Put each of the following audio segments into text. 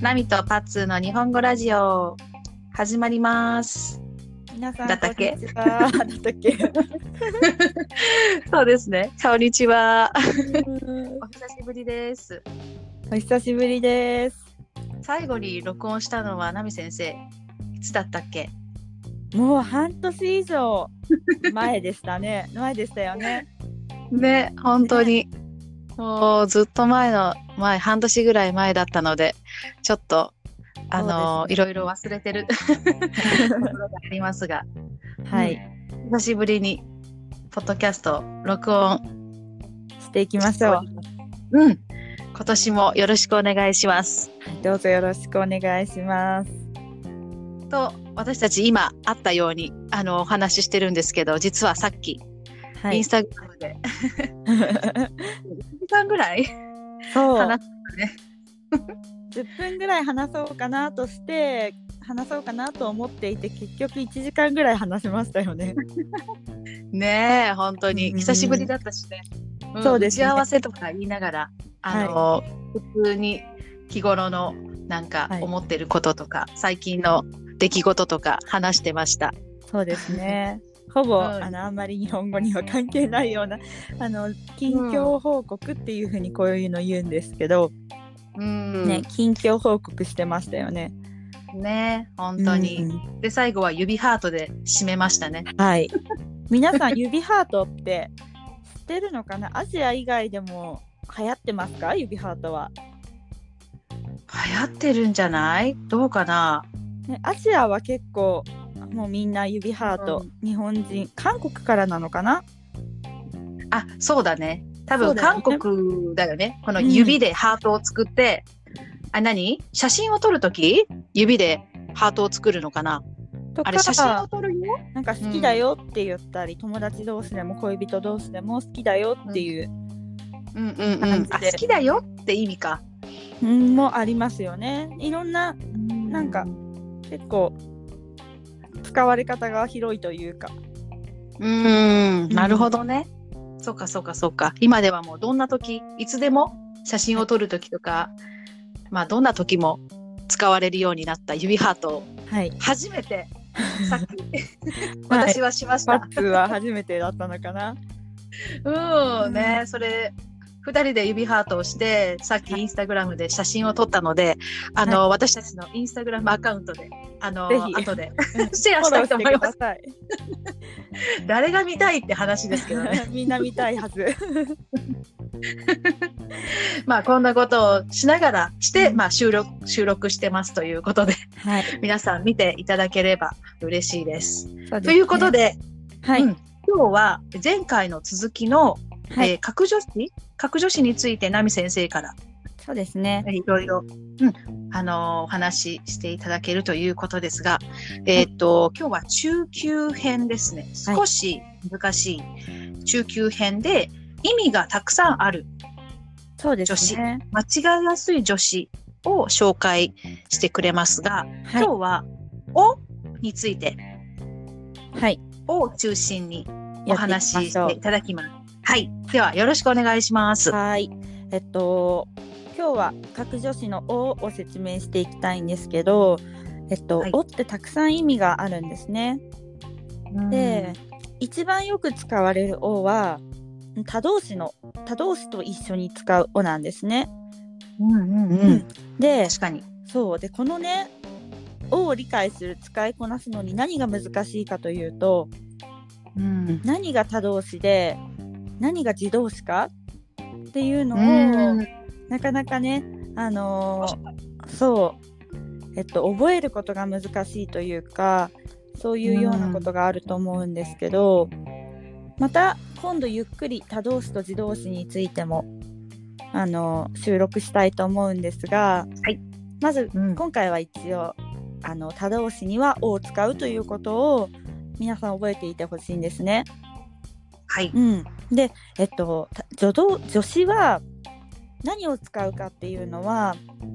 ナミとパッツーの日本語ラジオ始まります。皆さん、だったっけ？そうですね。こんにちは。お久しぶりです。お久しぶりです。最後に録音したのはナミ先生。いつだったっけ？もう半年以上前でしたね。前でしたよね。ね、本当に。もうずっと前の、前、半年ぐらい前だったので、ちょっと、あの、ねいろいろ忘れてるところがありますが、はい、久しぶりに、ポッドキャスト録音していきましょう。うん。今年もよろしくお願いします。どうぞよろしくお願いします。と、私たち今あったように、あの、お話ししてるんですけど、実はさっき、はいインス。タグラムで、1時間ぐらいそう。話したね。10分ぐらい話そうかなとして話そうかなと思っていて結局1時間ぐらい話しましたよね。ねえ、本当に。うん久しぶりだったしね。んそうですね打ち合わせとか言いながら、あの、普通に日頃のなんかはい思ってることとか、最近の出来事とか話してました。そうですね。ほぼ、うんあのあんまり日本語には関係ないようなあの近況報告っていうふうにこういうの言うんですけど、うん。ね近況報告してましたよね。ねえ、本当に。うんで、最後は指ハートで締めましたね。はい。皆さん 指ハートって知ってるのかな？アジア以外でも流行ってますか？指ハートは、流行ってるんじゃない？どうかな？ね。アジアは結構もうみんな指ハート、日本人韓国からなのかな？あ、そうだね。多分韓国だよね。この指でハートを作って、あ、何？写真を撮るとき指でハートを作るのかな？とかあれ写真を撮るよ？なんか好きだよって言ったり、友達同士でも恋人同士でも好きだよっていう、うんうんうん。感じであ、好きだよって意味か。うんもありますよね。いろんななんか結構使われ方が広いというか。うーん、なるほどね。そうかそうかそうか。今ではもうどんな時、いつでも写真を撮る時とか、まあどんな時も使われるようになった指ハートをはい。初めて さっき私はしました。は初めてだったのかな。うんね、それ二人で指ハートをしてさっきインスタグラムで写真を撮ったので、あの、私たちのインスタグラムアカウントであのぜひ後でうん シェアしたいと思います。誰が見たいって話ですけどね。みんな見たいはず。まあこんなことをしながらして、うんまあ収録収録してますということではい。皆さん見ていただければ嬉しいです。ですねということ、で、はい。うん今日は前回の続きの、はいえー格女子？格女子についてナミ先生からそうですね。いろいろ、うん、あのーお話ししていただけるということですが、えーっと、今日は中級編ですね。はい少し難しい中級編で意味がたくさんあるそうですね。間違いやすい女子を紹介してくれますが、は今日は、おについて、い。はい。おを中心にお話ししていただきます。はい。では、よろしくお願いします。はい。えっと、今日は格女子の「お」を説明していきたいんですけど、えっと、はいおってたくさん意味があるんですね。で、一番よく使われる「お」は他動詞の他動詞と一緒に使う「お」なんですね。うんうんうん。で、確かに。そうでこのね「お」を理解する使いこなすのに何が難しいかというとうん。何が他動詞で何が自動詞かっていうのを、うん。なかなかねあのーそうえっと覚えることが難しいというかそういうようなことがあると思うんですけど、また今度ゆっくり他動詞と自動詞についてもあのー収録したいと思うんですが、はい。まずうん。今回は一応あの他動詞には「を」を使うということを皆さん覚えていてほしいんですね。はい。うん、で、えっと、た助動助詞は何を使うかっていうのは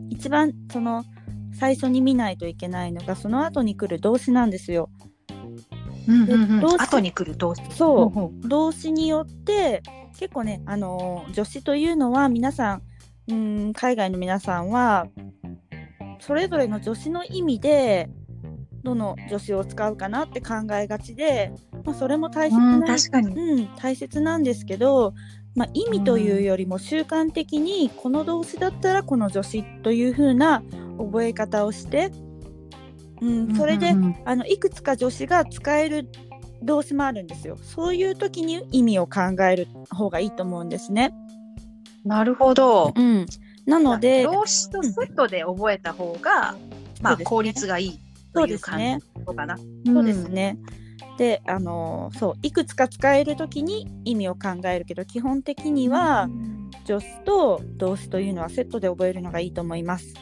一番その最初に見ないといけないのがその後に来る動詞なんですよ。うんうんうんどうし後に来る動詞。そうほ動詞によって結構ね、あのー助詞というのは皆さんうん海外の皆さんはそれぞれの助詞の意味でどの助詞を使うかなって考えがちで、まあ、それも大切うん、な、確かに。うん、大切なんですけど、まあ、意味というよりも習慣的にこの動詞だったらこの助詞という風な覚え方をして、うん、それで、うんうんあのいくつか助詞が使える動詞もあるんですよ。そういう時に意味を考える方がいいと思うんですね。なるほど。うん、なので、動詞とセットで覚えた方が、まあ、効率がいいという感ですね。じかな。そうですね。で、あのそういくつか使える時に意味を考えるけど基本的には助詞と動詞というのはセットで覚えるのがいいと思います。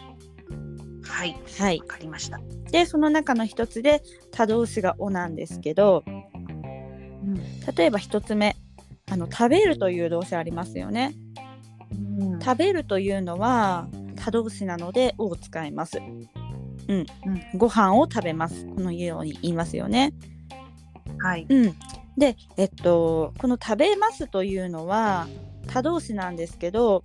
はい。はいわ。かりました。でその中の一つで他動詞が「お」なんですけど例えば一つ目あの食べるという動詞ありますよね。うん食べるというのは他動詞なので「を」を使います。うん、ご飯を食べます。このように言いますよね。はい。うん、で、えっと、この「食べます」というのは他動詞なんですけど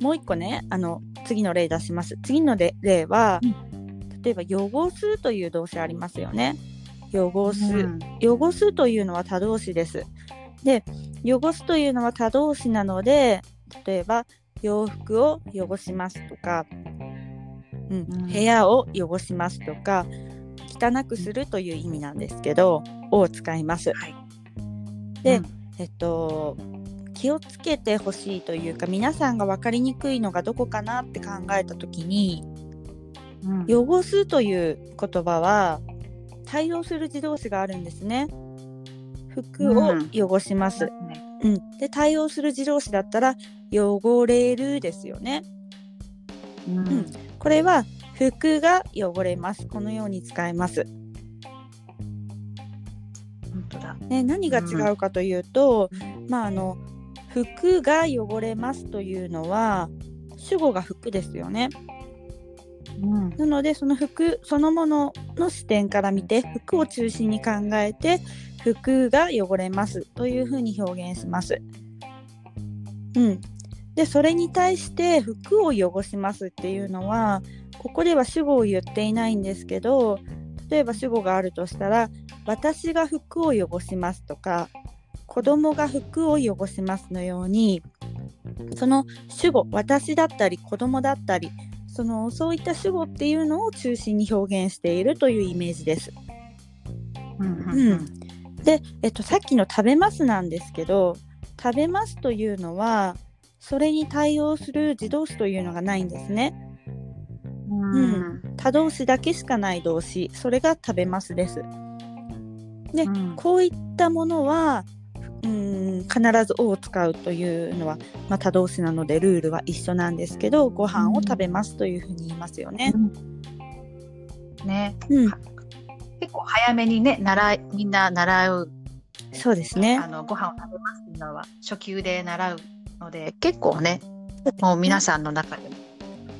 もう一個ねあの次の例出します。次の例例は、例えば「汚す」という動詞ありますよね。汚す、うん。汚すというのは他動詞です。で汚すというのは他動詞なので例えば洋服を汚しますとか、うん。うん。部屋を汚しますとか汚くするという意味なんですけど「を」使います。はい。でうんえっと気をつけてほしいというか皆さんが分かりにくいのがどこかなって考えた時にうん「汚す」という言葉は対応する自動詞があるんですね。服を汚します。うん、で対応する自動詞だったら「汚れる」ですよね。うんこれは服が汚れます。このように使えます。本当だ。ね、何が違うかというと、まああの服が汚れますというのは主語が服ですよね。うんなのでその服そのものの視点から見て服を中心に考えて服が汚れますというふうに表現します。うん、でそれに対して服を汚しますっていうのはここでは主語を言っていないんですけど例えば主語があるとしたら「私が服を汚します」とか「子供が服を汚します」のようにその主語私だったり子供だったりそのそういった主語っていうのを中心に表現しているというイメージです。うんうんで、えっと、さっきの「食べます」なんですけど「食べます」というのはそれに対応する自動詞というのがないんですね。うん。他動詞だけしかない動詞。それが「食べます」です。でうん。こういったものはうん必ず「を」を使うというのは、まあ、他動詞なのでルールは一緒なんですけどご飯を食べますというふうに言いますよね。ね、うん、結構早めにね、習い、みんな習う、そうですね。あ。の、ご飯を食べますっていうのは初級で習うので、結構ね、もう皆さんの中でも、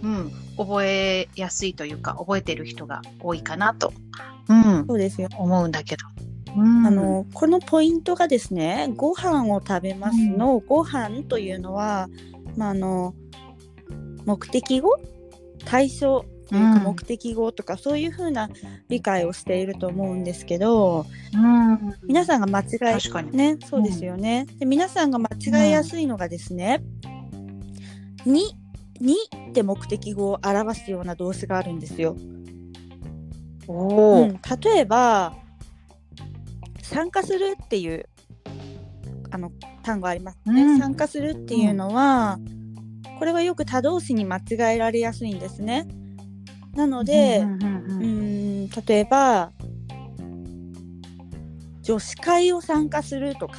うん、覚えやすいというか、覚えてる人が多いかなと、うん、そうですよ。思うんだけど。うん、あのこのポイントがですね「ご飯を食べますの」ご飯というのは、まあ、あの目的語対象というかうん。目的語とか、そういうふうな理解をしていると思うんですけどうん、皆さんが間違い確かに。ねそうですよね。で皆さんが間違いやすいのがですね「に」にって目的語を表すような動詞があるんですよ。おー。うん、例えば参加するっていうあの単語ありますね、うん。参加するっていうのは、これはよく他動詞に間違えられやすいんですねなので、うんうんうんううん。ん例えば女子会を参加するとか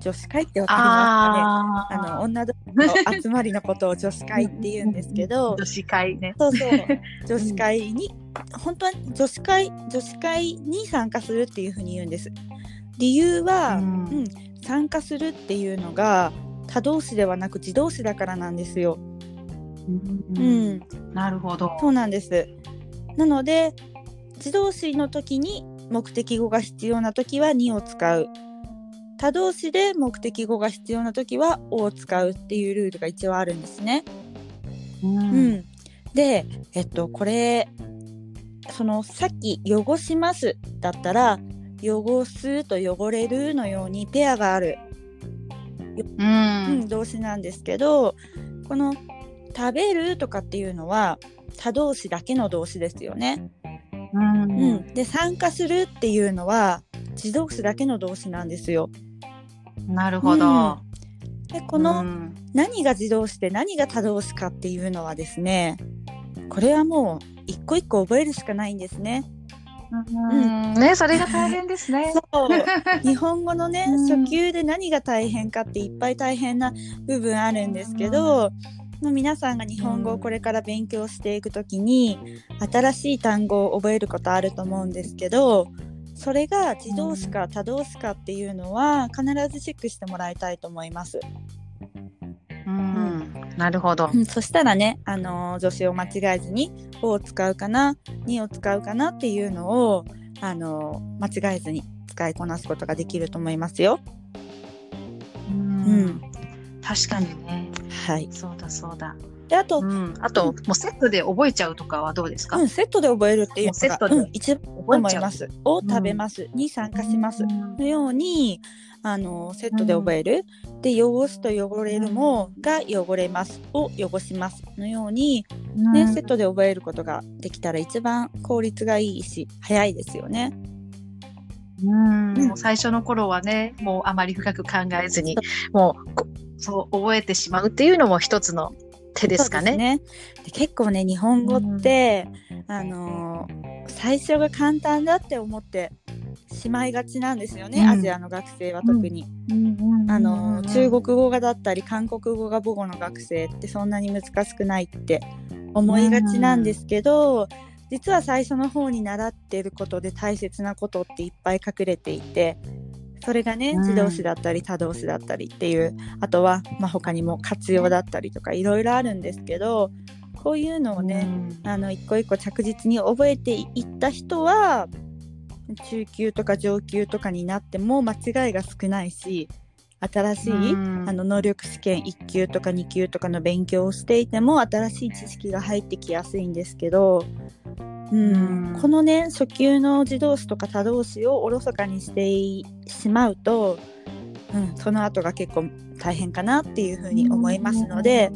女子会ってわかりますかね？ああの女同士の集まりのことを女子会って言うんですけど。女子会ね。そうそう。女子会に、本当は女子会女子会に参加するっていうふうに言うんです。理由は、ううんん参加するっていうのが他動詞ではなく自動詞だからなんですよ、ううん。ん、なるほど。そうなんです。なので自動詞の時に目的語が必要な時は「に」を使う。他動詞で目的語が必要な時は「を」を使うっていうルールが一応あるんですね。ううん。ん、で、えっと、これ、そのさっき汚しますだったら、汚すと汚れるのようにペアがある、ううんん、動詞なんですけど、この食べるとかっていうのは他動詞だけの動詞ですよね。うんうん、で参加するっていうのは自動詞だけの動詞なんですよ。なるほど。でこの、うん何が自動詞で何が他動詞かっていうのはですねこれはもう一個一個覚えるしかないんですね。うんね、それが大変ですね。そう 日本語のね、うん初級で何が大変かっていっぱい大変な部分あるんですけど、まあ皆さんが日本語をこれから勉強していくときに新しい単語を覚えることあると思うんですけどそれが自動詞か他動詞かっていうのは必ずチェックしてもらいたいと思います。うん、なるほど。うんそしたらね、あのー助詞を間違えずに「を」を使うかな「に」を使うかなっていうのを、あのー間違えずに使いこなすことができると思いますよ。ううんん、確かにね。はい、そうだそうだ。であと、うん、あと、もうセットで覚えちゃうとかはどうですか、うん、セットで覚えるっていうのが、セットで。うん、一番覚えます。を食べます、に参加します。のように、あのセットで覚える。で汚すと汚れるもが汚れます。を汚します。のように、ねセットで覚えることができたら一番効率がいいし早いですよね。うん、うん。もう最初の頃はね、もうあまり深く考えずに、もうこそう覚えてしまうっていうのも一つの手ですかね。ね。で結構ね日本語って、あのー最初が簡単だって思ってしまいがちなんですよね、うん。アジアの学生は特に。あのー中国語がだったり韓国語が母語の学生ってそんなに難しくないって思いがちなんですけど、実は最初の方に習ってることで大切なことっていっぱい隠れていてそれがねうん。自動詞だったり他動詞だったりっていうあとは、まあ、他にも活用だったりとかいろいろあるんですけどこういうのをね、あの一個一個着実に覚えていった人は中級とか上級とかになっても間違いが少ないし新しい、うん。あの能力試験1級とか2級とかの勉強をしていても新しい知識が入ってきやすいんですけど、うん。うんこのね初級の自動詞とか他動詞をおろそかにしてしまうと、うん、その後が結構大変かなっていうふうに思いますので、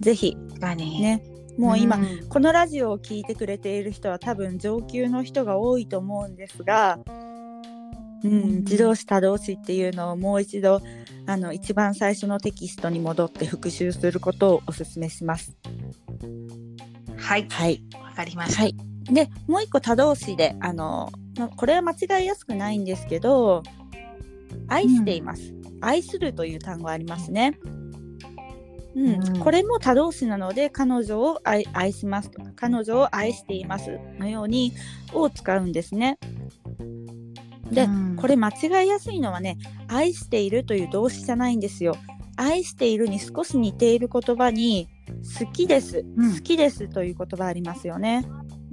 ぜひ確かに。ねもう今、ん。このラジオを聞いてくれている人は多分上級の人が多いと思うんですが、うん、自動詞多動詞っていうのをもう一度あの一番最初のテキストに戻って復習することをお勧めします。はい、はい、わかりました。はい、でもう一個多動詞であの、まこれは間違いやすくないんですけど「愛しています」愛する」という単語ありますね。うんうんこれも多動詞なので彼女を愛愛しますとか彼女を愛していますのように「を使うんですね。で、うんこれ間違いやすいのはね愛しているという動詞じゃないんですよ。愛しているに少し似ている言葉に好きです、うん好きですという言葉ありますよね。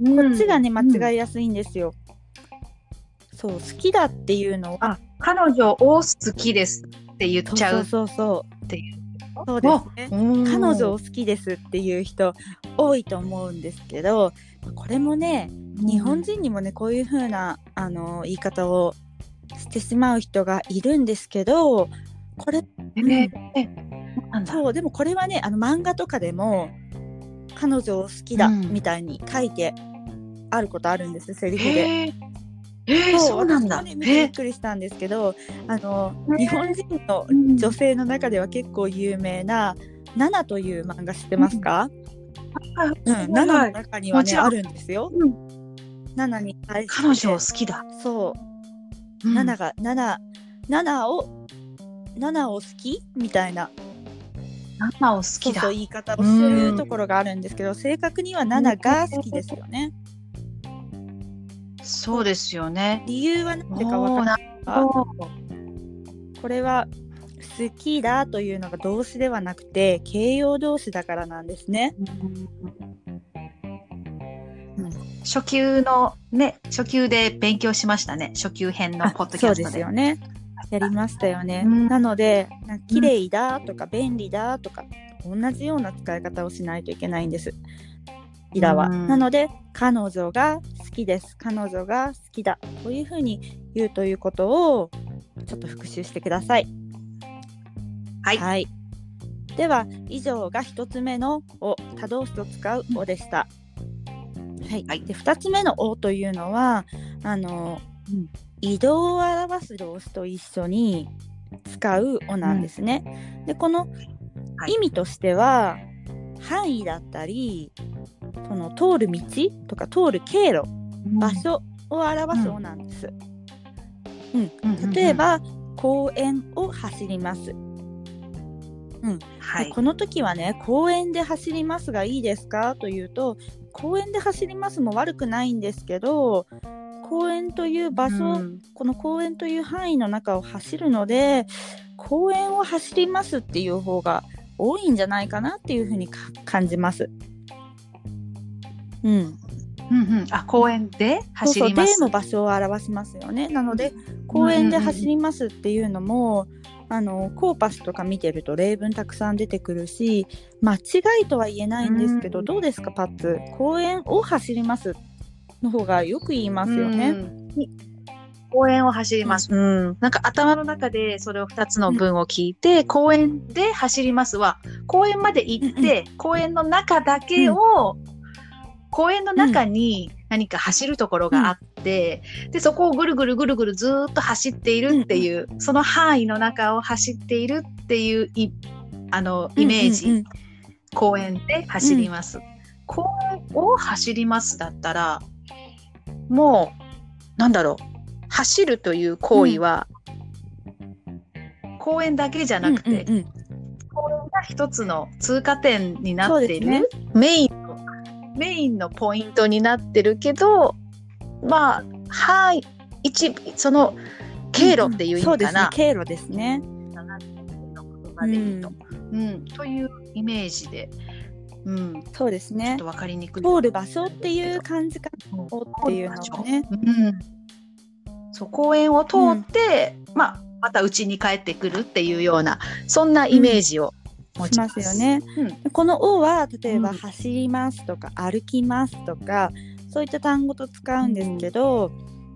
ここっちがね間違いやすいんですよ。そう好きだっていうのは。あ、彼女を好きですって言っちゃうそうそうそうっていう。そうですね。彼女をを好きですっていう人多いと思うんですけどこれもね日本人にもねこういう風なあの言い方をしてしまう人がいるんですけどこれえーえなんだ。そうでもこれはねあの漫画とかでも彼女を好きだうん。みたいに書いてあることあるんですセリフで。えー、そうなんだ。ねびっくりしたんですけどあのね日本人のうん。女性の中では結構有名な「ナナ」という漫画知ってますか、うん、ナナの中にはねあるんですよ。うん。ナナに対して。彼女を好きだ。そう。うん。ナナがナナナナをナナを好き？みたいな。ナナを好きだ。そう。言い方をしてるところがあるんですけど正確にはナナが好きですよね。そうですよね。理由は何でか分かんないこれは好きだというのが動詞ではなくて形容動詞だからなんですね。初級のね、初級で勉強しましたね。初級編のあポッドキャストで。すよね。やりましたよね。うんなので、な綺麗だとか便利だとか、同じような使い方をしないといけないんです。イラは。うんなので彼女が好きです。彼女が好きだ。というふうに言うということをちょっと復習してください。はい。では以上が1つ目の「を」多動詞と使う「を」でした。はい、はい。で2つ目の「を」というのはあの、うん移動を表す動詞と一緒に使う「を」なんですね。でこのはい。意味としては、範囲だったりその通る道とか通る経路場所を表す「を」なんです。例え、ば、公園を走ります。はい。でこの時はね公園で走りますがいいですか？というと公園で走りますも悪くないんですけど公園という場所、うん。この公園という範囲の中を走るので公園を走りますっていう方が多いんじゃないかなっていうふうにか感じます。うん、うんうんあ公園で走ります。そうそうでも場所を表しますよね。なので公園で走りますっていうのも、あのコーパスとか見てると例文たくさん出てくるし間違いとは言えないんですけど、うんどうですかパッツ？公園を走りますの方がよく言いますよね。うん公園を走ります。うん。なんか頭の中でそれを2つの文を聞いて、公園で走りますは、公園まで行って、公園の中だけを、公園の中に何か走るところがあって、で、そこをぐるぐるぐるぐるずーっと走っているっていう、その範囲の中を走っているっていうい、あの、イメージ。うん。うんうん公園で走ります。公園を走りますだったら、もう、なんだろう、走るという行為は、公園だけじゃなくて、うんうんうん。公園が一つの通過点になっている、そうですメインの、メインのポイントになってるけど、まあ、はい、一、その、経路っていう意味かな。経路ですね。うん、というイメージで、うん、そうですねちょっと。わかりにくい。通る場所っていう感じかなっていうのはね。うん、そう公園を通って、まあ、また家に帰ってくるっていうようなそんなイメージを持しますすよ。ね。うん。この「お」は例えば「うん。走ります」とか「歩きます」とかそういった単語と使うんですけど、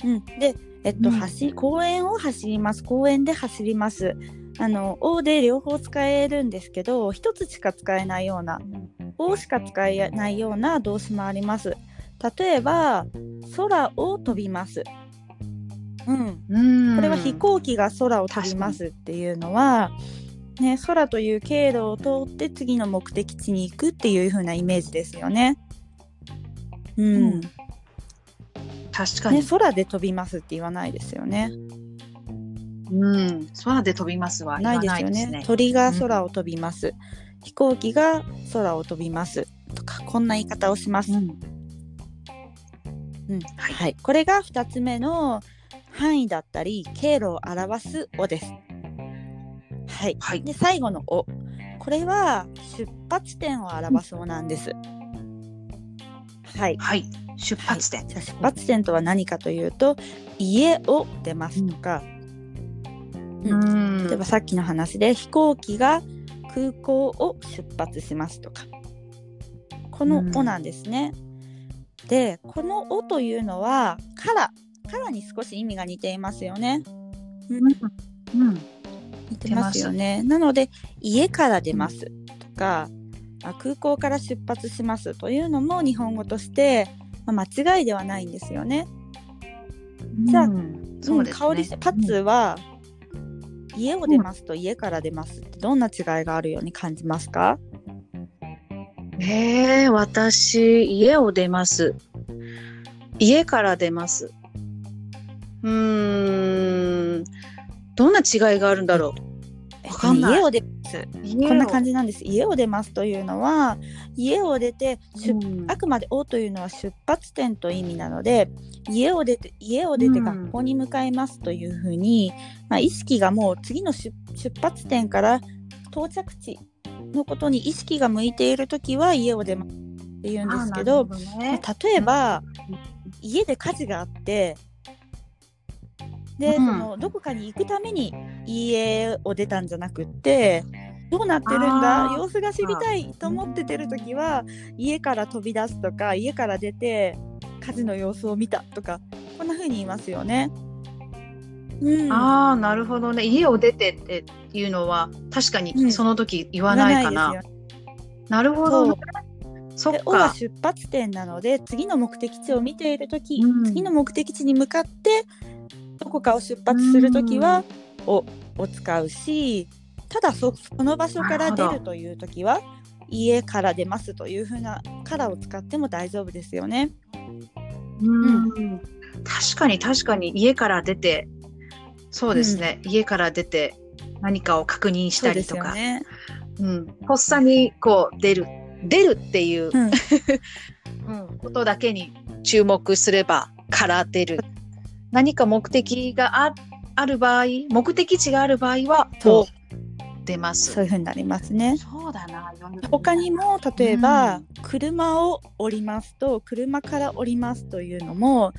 うん。で、えっとうん。走公園を走ります。公園で走ります。あの「お」で両方使えるんですけど一つしか使えないような「お」しか使えないような動詞もあります。例えば「空を飛びます」うん、うん。これは飛行機が空を飛びますっていうのは、ね、空という経路を通って次の目的地に行くっていう風なイメージですよね。うんうん確かに、ね、空で飛びますって言わないですよね。うん、空で飛びますはないですよね。ないですね。鳥が空を飛びます。飛行機が空を飛びますとかこんな言い方をします。うんうんはいはい、これが2つ目の範囲だったり経路を表す「お」です。はい、はい。で最後の「お」これは出発点を表す「お」なんです。はい、はい、出発点。じゃあ出発点とは何かというと家を出ますとか、うん。例えばさっきの話で飛行機が空港を出発しますとか。この「お」なんですね。でこの「お」というのは「から」「から」に少し意味が似ていますよね。うん。うん似てますよね。なので家から出ますとかあ空港から出発しますというのも日本語として、まあ、間違いではないんですよね。じゃあうんそうですね。香りパッツは家を出ますと家から出ますってどんな違いがあるように感じますか、えー、私、家を出ます。家から出ます。うーん、どんな違いがあるんだろえっわかんない。家を出ます。う。こんな感じ。じなんです。家を出ますというのは家を出て出うん。あくまで「お」というのは出発点という意味なので家を出て家を出てうん。学校に向かいますというふうに、まあ、意識がもう次の出出発点から到着地のことに意識が向いている時は家を出ますっていうんですけどあーなるほまね。あ例えば、家で火事があってで、うんそのどこかに行くために家を出たんじゃなくってどうなってるんだ？様子が知りたいと思っててる時は家から飛び出すとか家から出て火事の様子を見たとかこんな風に言いますよね。うん、ああ、なるほどね。家を出てっていうのは、確かうんにその時言わないかな。言わななるほど、ね。そっで「お」はか。出発点なので次の目的地を見ている時、うん次の目的地に向かってどこかを出発する時は「お」を使うしただそその場所から出なるという時は「家から出ます」というふうな「から」を使っても大丈夫ですよね。うん。確かに確かに家から出て、そうですね。家から出て何かを確認したりとか。よね。うん。とっさにこう出る。出るっていう、うん うん、ことだけに注目すればから出る。何か目的があある場合、目的地がある場合は、そうお出ます。そういうふうになりますね。そうだな。他にも例えば、うん車を降りますと車から降りますというのも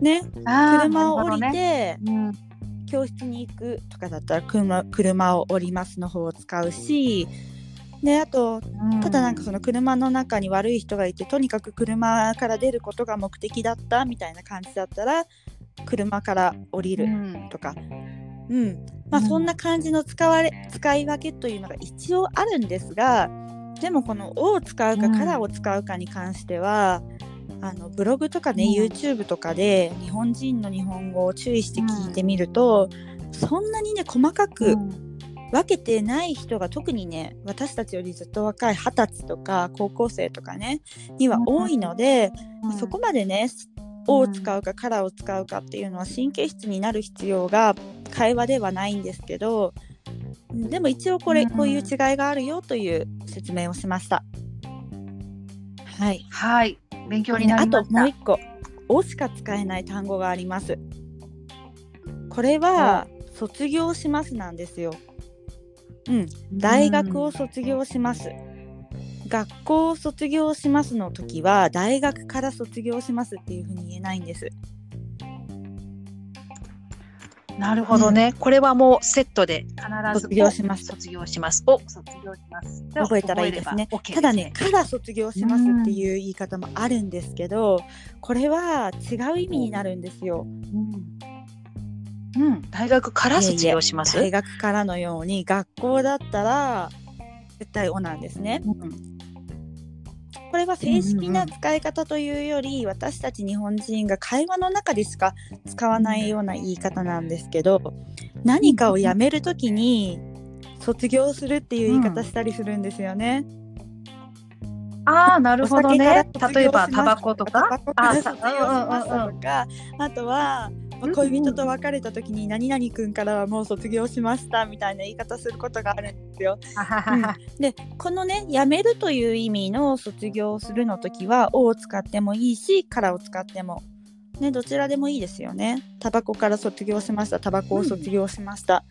ね車を降りて、うん教室に行くとかだったら車車を降りますの方を使うしであとただなんかその車の中に悪い人がいてとにかく車から出ることが目的だったみたいな感じだったら車から降りるうん。とか、うん。まあ、うん。そんな感じの使われ使い分けというのが一応あるんですがでもこの「を」を使うか「うんから」を使うかに関しては、あのブログとかね、うん。YouTube とかで日本人の日本語を注意して聞いてみると、そんなにね細かく分けてない人が特にね私たちよりずっと若い二十歳とか高校生とかねには多いので、うん。そこまでね「を」を使うか「から」を使うかっていうのは神経質になる必要が会話ではないんですけどでも一応これうんこういう違いがあるよという説明をしました。はい、はい。勉強になありました。ともう一個「を」しか使えない単語があります。これは「卒業します」なんですよ。うん、大学を卒業します。学校を卒業しますの時は大学から卒業しますっていうふうに言えないんです。なるほどね。これはもうセットで必ず卒業しますお卒業します。お卒業します。覚えたらいいですね OK ただね、から卒業しますっていう言い方もあるんですけど、これは違う意味になるんですよ。うん、うん、大学から卒業します？大学からのように学校だったら絶対「お」なんですね。うんこれは正式な使い方というより、私たち日本人が会話の中でしか使わないような言い方なんですけど何かをやめるときに卒業するっていう言い方したりするんですよね。ああ、なるほどね。例えば、タバコとか？あさ業しましたとか、あとは、まあ恋人と別れた時に何々くんからはもう卒業しましたみたいな言い方することがあるんですよ。でこのね辞めるという意味の卒業するの時は「を」を使ってもいいし「から」を使っても、ね、どちらでもいいですよね。タバコから卒業しましたタバコを卒業しました、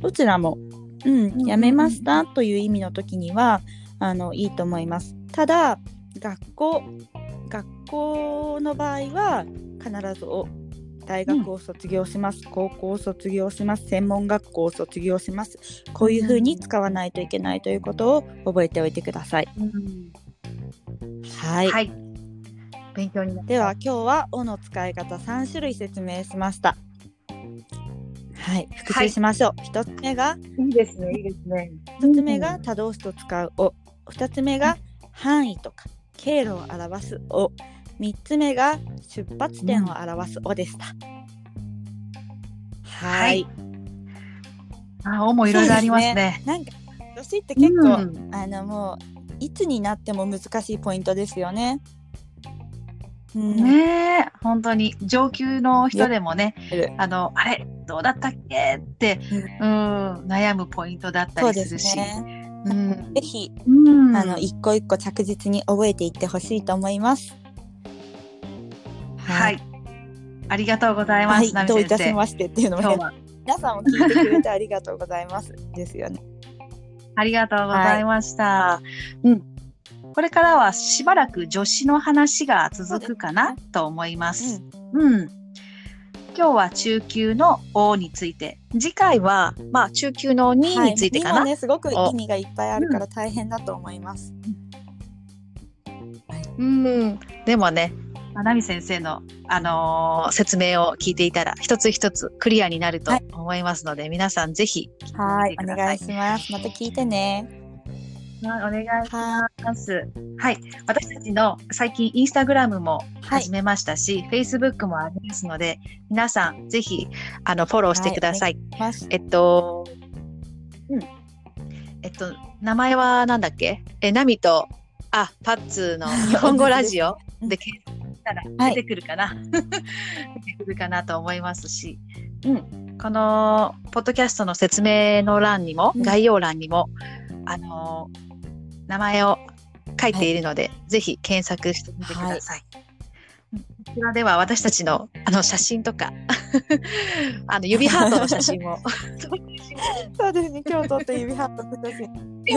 どちらも、うん、辞めましたという意味の時にはあのいいと思います。ただ学校学校の場合は必ず「を」大学を卒業します、うん、高校を卒業します専門学校を卒業しますこういうふうに使わないといけないということを覚えておいてください。うん、はい、はい、勉強にでは今日は「お」の使い方3種類説明しました。はい、復習しましょう。一、はい、つ目が。いいですね。いいですね。1つ目が多動詞と使うを、2つ目が範囲とか経路を表すを。3つ目が出発点を表す「お」でした。はい。あ、おもいろいろありますね。すねなんか年って結構、うん、あのもういつになっても難しいポイントですよね。うん、ね本当に上級の人でもねあのあれどうだったっけって、うん、悩むポイントだったりするし。ねうん、ぜひ、うん、あの一個一個着実に覚えていってほしいと思います。はい。ありがとうございます。はい、どうい。たしましてっていうのもね、今日は皆さんも聞いてくれてありがとうございますですよね。ありがとうございました。うん。これからはしばらく助詞の話が続くかなと思います。うん。今日は中級の O について、次回は、まあ、中級の2についてかな。はい、ね、すごく意味がいっぱいあるから大変だと思います。うん、でもね、まなみ先生の、あのー説明を聞いていたら、一つ一つクリアになると思いますので、皆さんぜひはい、お。願いします。また聞いてね。はい、お願いしはます。はい、私たちの最近インスタグラムもはい始めましたし、Facebook もありますので、皆さんぜひあのフォローしてください。い。ます。えっと、うん。えっと、名前はなんだっけ？え、ナミと、あ、パッツーの日本語ラジオ うんで検索したらはい出てくるかな、出てくるかなと思いますし、うん。この、ポッドキャストの説明の欄にも、うん概要欄にも、あのー名前を書いているので、ぜひ検索してみてください。うんこちらでは私たちのあの写真とか、あの指ハートの写真も そうですね。今日撮った指ハートの写真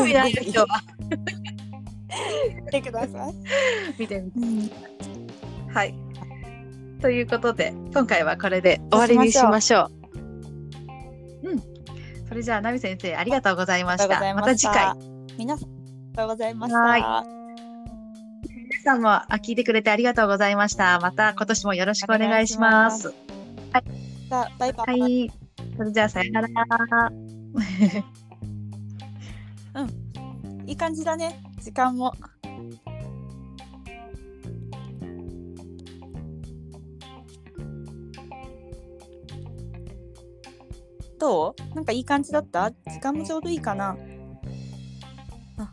見てください。見てみて。うんはい。ということで、今回はこれで終わりにしましょう。うん。それじゃあ、ナミ先生、ありがとうございました。がとうございままた次回、皆さん、ありがとうございました。は皆さんもあ聞いてくれてありがとうございました。また今年もよろしくお願いします。さあバイバイ。はい。それじゃあ、さよなら。いい感じだね。時間も。どう？なんかいい感じだった？時間もちょうどいいかな。あ